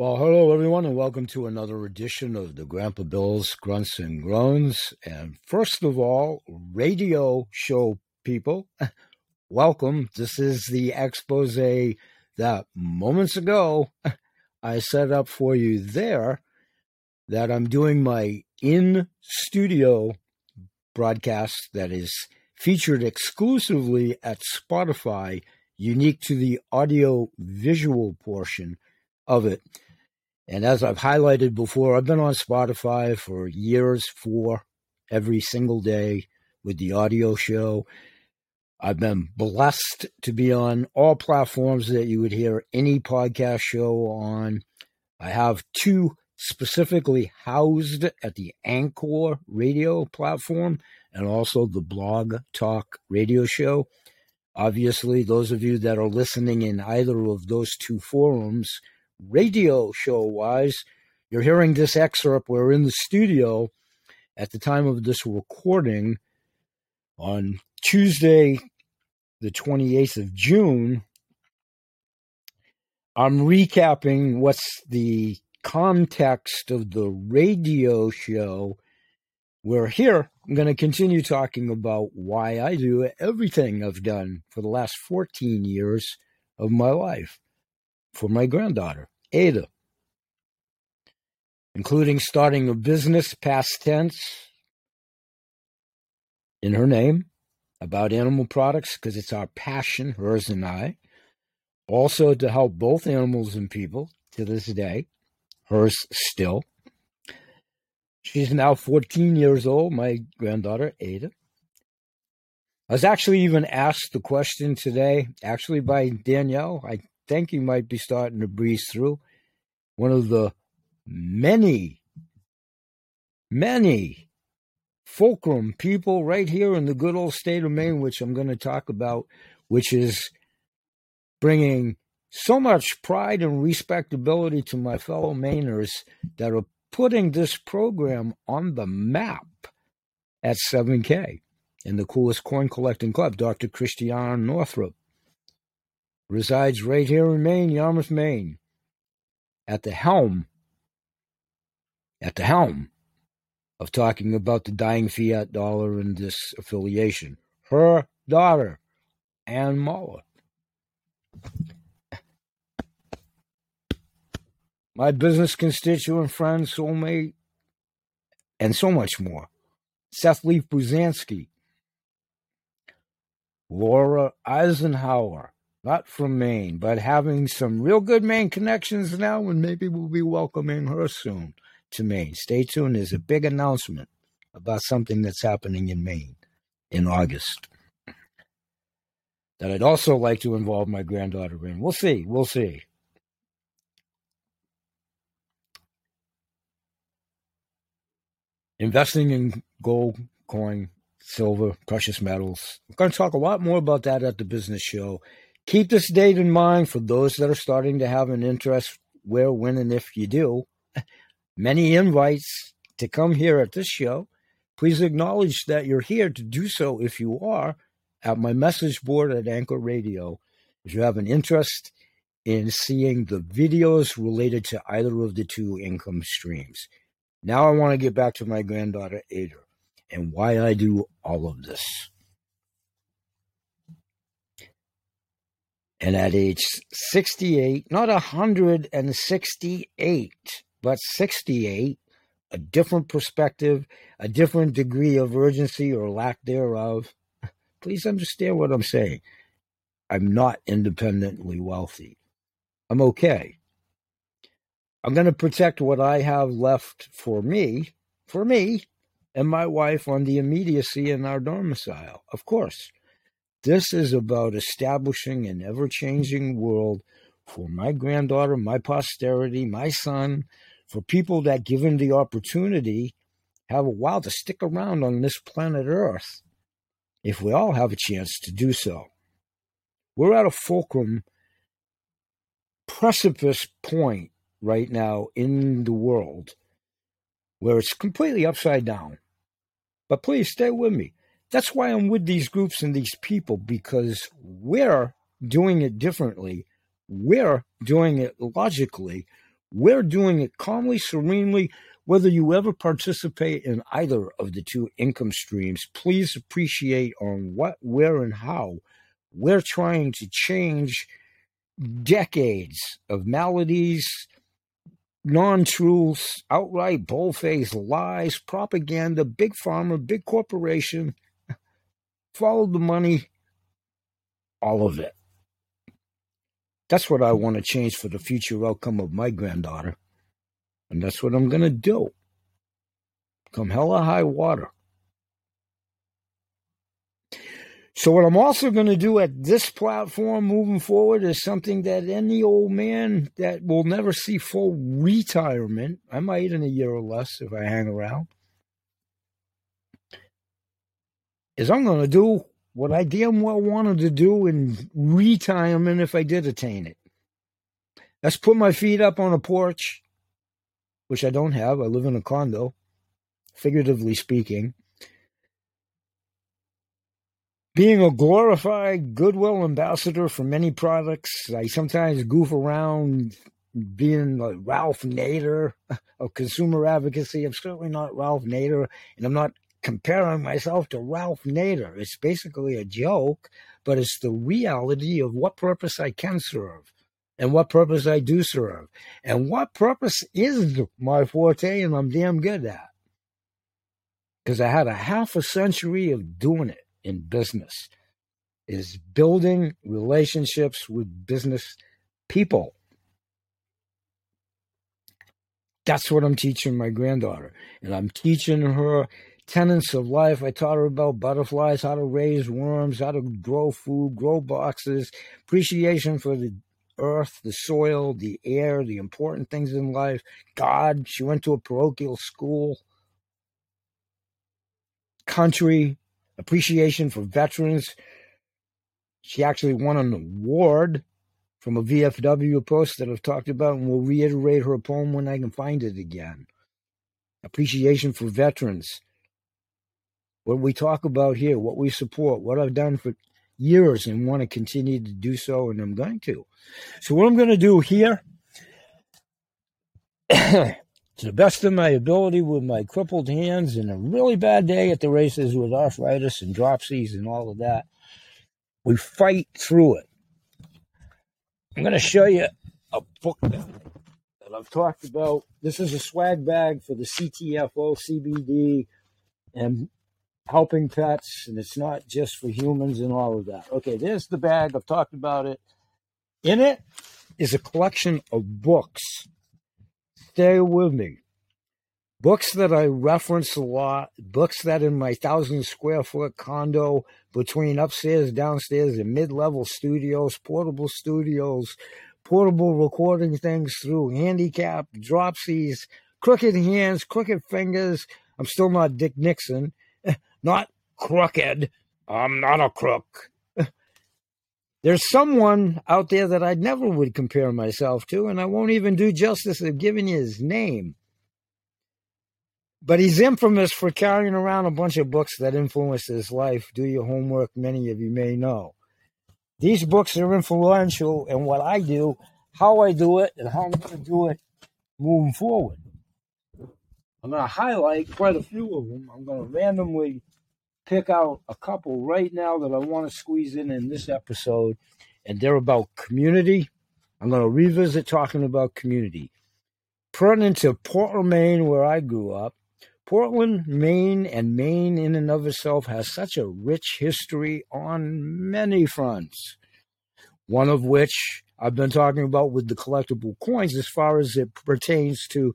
Well, hello everyone, and welcome to another edition of the Grandpa Bill's Grunts and Groans. And first of all, radio show people, welcome. This is the expose that moments ago I set up for you there. That I'm doing my in studio broadcast that is featured exclusively at Spotify, unique to the audio visual portion of it. And as I've highlighted before, I've been on Spotify for years, for every single day with the audio show. I've been blessed to be on all platforms that you would hear any podcast show on. I have two specifically housed at the Anchor radio platform and also the Blog Talk radio show. Obviously, those of you that are listening in either of those two forums radio show wise, you're hearing this excerpt. We're in the studio at the time of this recording on Tuesday, the 28th of June. I'm recapping what's the context of the radio show. We're here. I'm going to continue talking about why I do everything I've done for the last 14 years of my life for my granddaughter, Ada, including starting a business, past tense, in her name about animal products because it's our passion, hers and I. Also, to help both animals and people to this day, hers still. She's now 14 years old, my granddaughter, Ada. I was actually even asked the question today, actually by Danielle. I think you might be starting to breeze through. One of the many, many fulcrum people right here in the good old state of Maine, which I'm going to talk about, which is bringing so much pride and respectability to my fellow Mainers that are putting this program on the map at 7K in the coolest coin collecting club, Dr. Christiane Northrup resides right here in Maine, Yarmouth, Maine, at the helm, at the helm of talking about the dying fiat dollar and this affiliation. Her daughter, Ann Muller. My business constituent friend, soulmate, and so much more. Seth Leaf Buzansky, Laura Eisenhower, not from Maine, but having some real good Maine connections now, and maybe we'll be welcoming her soon to Maine. Stay tuned. There's a big announcement about something that's happening in Maine in August that I'd also like to involve my granddaughter in. We'll see. We'll see. Investing in gold, coin, silver, precious metals. I'm going to talk a lot more about that at the business show Keep this date in mind for those that are starting to have an interest where, when, and if you do. Many invites to come here at this show. Please acknowledge that you're here to do so if you are at my message board at Anchor Radio. If you have an interest in seeing the videos related to either of the two income streams. Now I want to get back to my granddaughter Ada and why I do all of this. And at age 68, not 168, but 68, a different perspective, a different degree of urgency or lack thereof. Please understand what I'm saying. I'm not independently wealthy. I'm okay. I'm going to protect what I have left for me, for me and my wife on the immediacy in our domicile, of course. This is about establishing an ever changing world for my granddaughter, my posterity, my son, for people that, given the opportunity, have a while to stick around on this planet Earth, if we all have a chance to do so. We're at a fulcrum precipice point right now in the world where it's completely upside down. But please stay with me. That's why I'm with these groups and these people because we're doing it differently. We're doing it logically. We're doing it calmly, serenely. Whether you ever participate in either of the two income streams, please appreciate on what, where, and how we're trying to change decades of maladies, non truths, outright bold-faced lies, propaganda, big pharma, big corporation, follow the money, all of it. That's what I want to change for the future outcome of my granddaughter. And that's what I'm going to do. Come hell or high water. So, what I'm also going to do at this platform moving forward is something that any old man that will never see full retirement, I might in a year or less if I hang around, is I'm going to do what I damn well wanted to do in retirement if I did attain it. Let's put my feet up on a porch, which I don't have. I live in a condo, figuratively speaking being a glorified goodwill ambassador for many products, I sometimes goof around being like Ralph Nader of consumer advocacy. I'm certainly not Ralph Nader, and I'm not comparing myself to Ralph Nader. It's basically a joke, but it's the reality of what purpose I can serve and what purpose I do serve. And what purpose is my forte, and I'm damn good at. Because I had a half a century of doing it in business is building relationships with business people. That's what I'm teaching my granddaughter. And I'm teaching her tenets of life. I taught her about butterflies, how to raise worms, how to grow food, grow boxes, appreciation for the earth, the soil, the air, the important things in life, God. She went to a parochial school, country, appreciation for veterans. She actually won an award from a VFW post that I've talked about, and will reiterate her poem when I can find it again. Appreciation for veterans. What we talk about here, what we support, what I've done for years and want to continue to do so, and I'm going to. So, what I'm going to do here to the best of my ability with my crippled hands and a really bad day at the races with arthritis and dropsies and all of that. We fight through it. I'm going to show you a book that I've talked about. This is a swag bag for the CTFO, CBD, and helping pets, and it's not just for humans and all of that. Okay, there's the bag. I've talked about it. In it is a collection of books stay with me. Books that I reference a lot, books that in my thousand square foot condo between upstairs, downstairs, and mid level studios, portable studios, portable recording things through handicap, dropsies, crooked hands, crooked fingers. I'm still not Dick Nixon, not crooked. I'm not a crook. There's someone out there that I never would compare myself to, and I won't even do justice of giving you his name. But he's infamous for carrying around a bunch of books that influenced his life. Do your homework, many of you may know. These books are influential in what I do, how I do it, and how I'm going to do it moving forward. I'm going to highlight quite a few of them. I'm going to randomly pick out a couple right now that I want to squeeze in in this episode, and they're about community. I'm going to revisit talking about community. Pertinent to Portland, Maine, where I grew up, Portland, Maine, and Maine in and of itself has such a rich history on many fronts. One of which I've been talking about with the collectible coins as far as it pertains to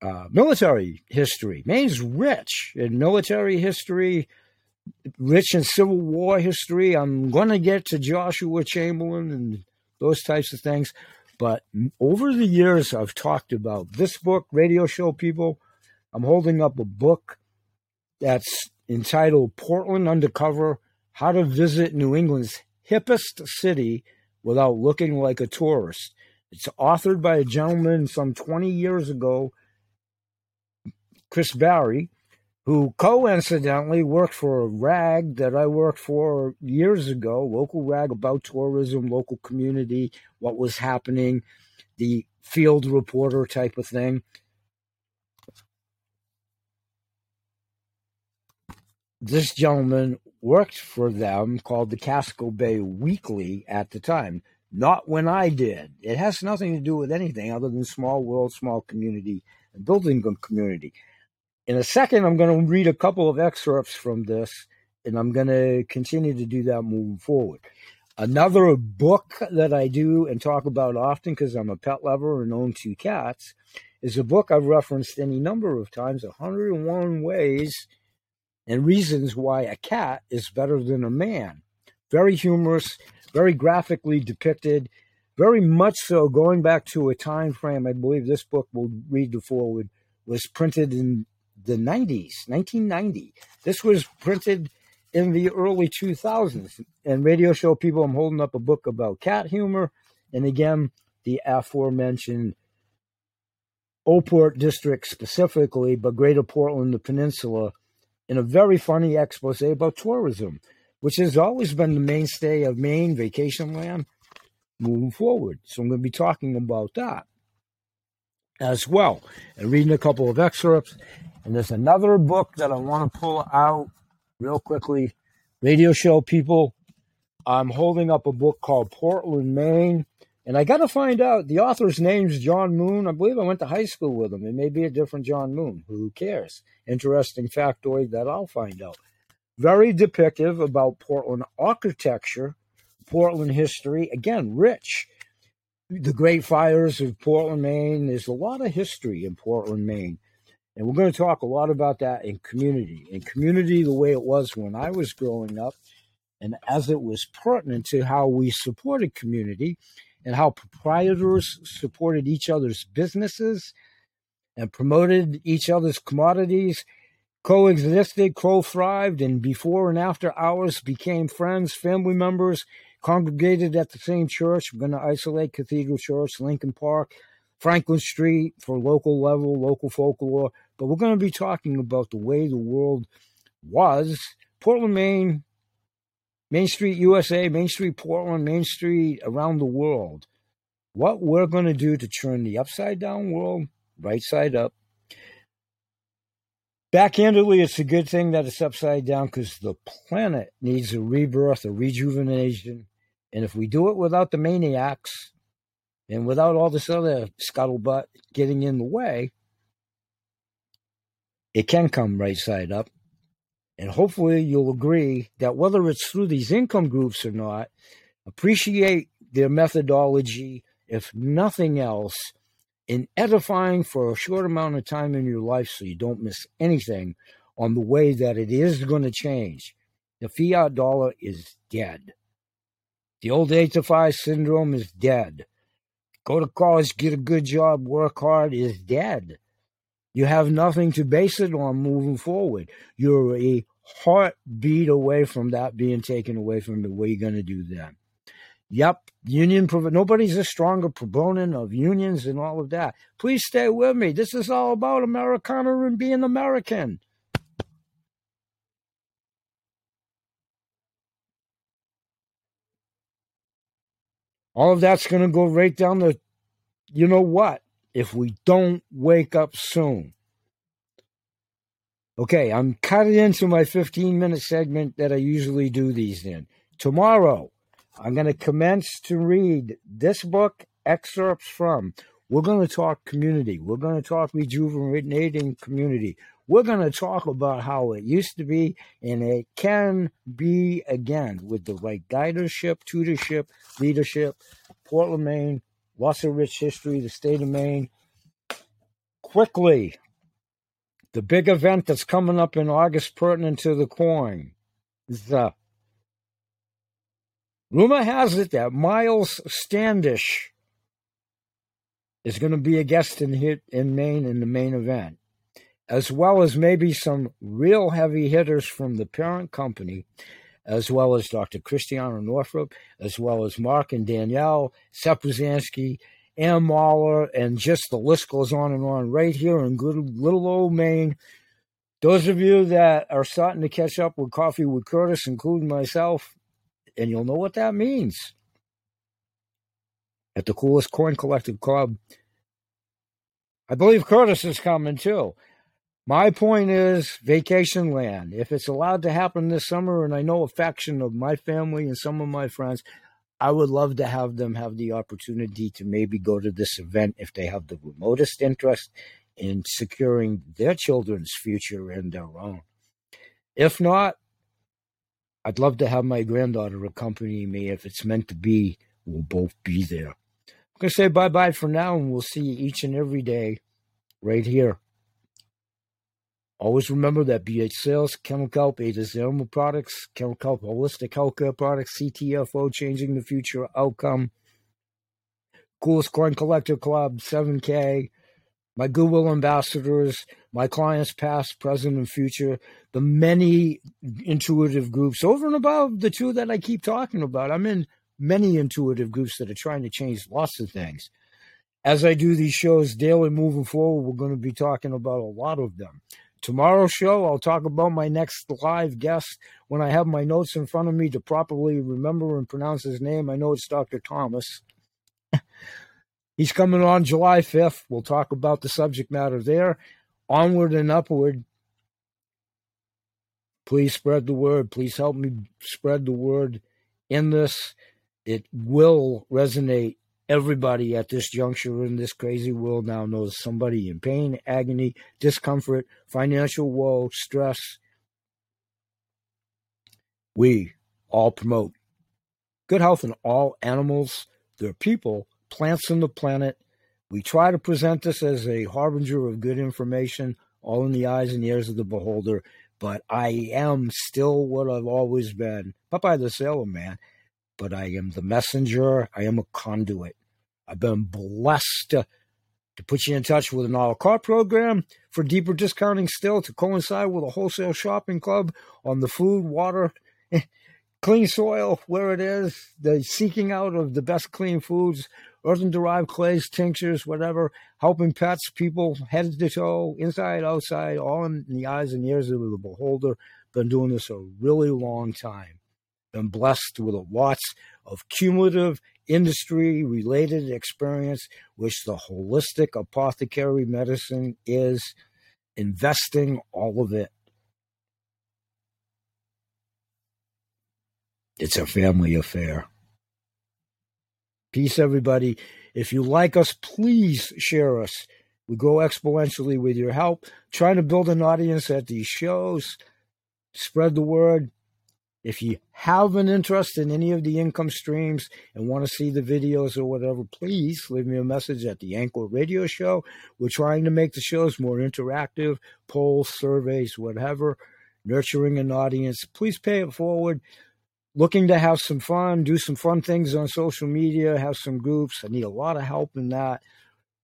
uh, military history. Maine's rich in military history, rich in Civil War history. I'm going to get to Joshua Chamberlain and those types of things. But over the years, I've talked about this book, Radio Show People. I'm holding up a book that's entitled Portland Undercover How to Visit New England's Hippest City Without Looking Like a Tourist. It's authored by a gentleman some 20 years ago Chris Barry, who coincidentally worked for a rag that I worked for years ago, local rag about tourism, local community, what was happening. the field reporter type of thing. This gentleman worked for them called the Casco Bay Weekly at the time. Not when I did. It has nothing to do with anything other than small world, small community, and building community. In a second, I'm going to read a couple of excerpts from this, and I'm going to continue to do that moving forward. Another book that I do and talk about often because I'm a pet lover and own two cats is a book I've referenced any number of times 101 Ways and Reasons Why a Cat is Better Than a Man. Very humorous, very graphically depicted, very much so going back to a time frame. I believe this book will read the forward was printed in the 90s, 1990. This was printed in the early 2000s. And radio show people, I'm holding up a book about cat humor. And again, the aforementioned Oldport district specifically, but Greater Portland, the peninsula, in a very funny expose about tourism, which has always been the mainstay of Maine vacation land moving forward. So I'm going to be talking about that as well and reading a couple of excerpts. And there's another book that I want to pull out real quickly. Radio show people, I'm holding up a book called Portland, Maine. And I got to find out the author's name's John Moon. I believe I went to high school with him. It may be a different John Moon. Who cares? Interesting factoid that I'll find out. Very depictive about Portland architecture, Portland history. Again, rich. The Great Fires of Portland, Maine. There's a lot of history in Portland, Maine. And we're going to talk a lot about that in community. In community, the way it was when I was growing up, and as it was pertinent to how we supported community and how proprietors supported each other's businesses and promoted each other's commodities, coexisted, co thrived, and before and after hours became friends, family members, congregated at the same church. We're going to isolate Cathedral Church, Lincoln Park, Franklin Street for local level, local folklore, but we're going to be talking about the way the world was. Portland, Maine, Main Street, USA, Main Street, Portland, Main Street, around the world. What we're going to do to turn the upside down world right side up. Backhandedly, it's a good thing that it's upside down because the planet needs a rebirth, a rejuvenation. And if we do it without the maniacs and without all this other scuttlebutt getting in the way, it can come right side up. And hopefully you'll agree that whether it's through these income groups or not, appreciate their methodology, if nothing else, in edifying for a short amount of time in your life so you don't miss anything on the way that it is going to change. The fiat dollar is dead. The old 8 to 5 syndrome is dead. Go to college, get a good job, work hard is dead. You have nothing to base it on moving forward. You're a heartbeat away from that being taken away from the way you. Going to do then? Yep, union. Nobody's a stronger proponent of unions and all of that. Please stay with me. This is all about Americana and being American. All of that's going to go right down the, you know what? if we don't wake up soon. Okay, I'm cutting into my 15 minute segment that I usually do these in. Tomorrow, I'm going to commence to read this book, excerpts from. We're going to talk community. We're going to talk rejuvenating community. We're going to talk about how it used to be and it can be again with the right guidership, tutorship, leadership. Portland, Maine, Lots of rich history, the state of Maine. Quickly, the big event that's coming up in August pertinent to the coin is uh, rumor has it that Miles Standish is going to be a guest in in Maine in the main event, as well as maybe some real heavy hitters from the parent company as well as Dr. Christiane Northrup, as well as Mark and Danielle, Sepuzansky, Ann Mahler, and just the list goes on and on right here in good little old Maine. Those of you that are starting to catch up with Coffee with Curtis, including myself, and you'll know what that means. at the coolest coin collecting club. I believe Curtis is coming too. My point is vacation land. If it's allowed to happen this summer, and I know a faction of my family and some of my friends, I would love to have them have the opportunity to maybe go to this event if they have the remotest interest in securing their children's future and their own. If not, I'd love to have my granddaughter accompany me. If it's meant to be, we'll both be there. I'm going to say bye bye for now, and we'll see you each and every day right here Always remember that BH Sales, Chemical Help, A to Products, Chemical Help, Holistic Healthcare Products, CTFO, Changing the Future Outcome, Coolest Coin Collector Club, 7K, my Goodwill ambassadors, my clients past, present, and future, the many intuitive groups over and above the two that I keep talking about. I'm in many intuitive groups that are trying to change lots of things. As I do these shows daily moving forward, we're going to be talking about a lot of them. Tomorrow's show, I'll talk about my next live guest when I have my notes in front of me to properly remember and pronounce his name. I know it's Dr. Thomas. He's coming on July 5th. We'll talk about the subject matter there. Onward and upward. Please spread the word. Please help me spread the word in this. It will resonate Everybody at this juncture in this crazy world now knows somebody in pain, agony, discomfort, financial woe, stress. We all promote good health in all animals, their people, plants, and the planet. We try to present this as a harbinger of good information, all in the eyes and ears of the beholder. But I am still what I've always been Popeye the Sailor Man but I am the messenger. I am a conduit. I've been blessed to, to put you in touch with an a la carte program for deeper discounting still to coincide with a wholesale shopping club on the food, water, clean soil, where it is, the seeking out of the best clean foods, earthen derived clays, tinctures, whatever, helping pets, people, head to toe, inside, outside, all in the eyes and ears of the beholder. Been doing this a really long time been blessed with a lots of cumulative industry related experience, which the holistic apothecary medicine is investing all of it. It's a family affair. Peace, everybody. If you like us, please share us. We grow exponentially with your help. Trying to build an audience at these shows. Spread the word. If you have an interest in any of the income streams and want to see the videos or whatever, please leave me a message at the Anchor Radio Show. We're trying to make the shows more interactive, polls, surveys, whatever, nurturing an audience. Please pay it forward. Looking to have some fun, do some fun things on social media, have some groups. I need a lot of help in that.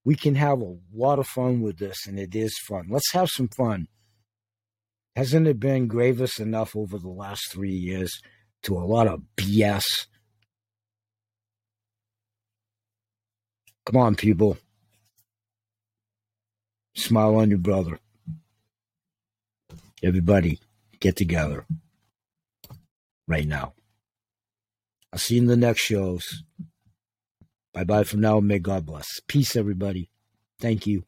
We can have a lot of fun with this, and it is fun. Let's have some fun. Hasn't it been grievous enough over the last three years to a lot of BS? Come on, people. Smile on your brother. Everybody, get together right now. I'll see you in the next shows. Bye bye for now. May God bless. Peace, everybody. Thank you.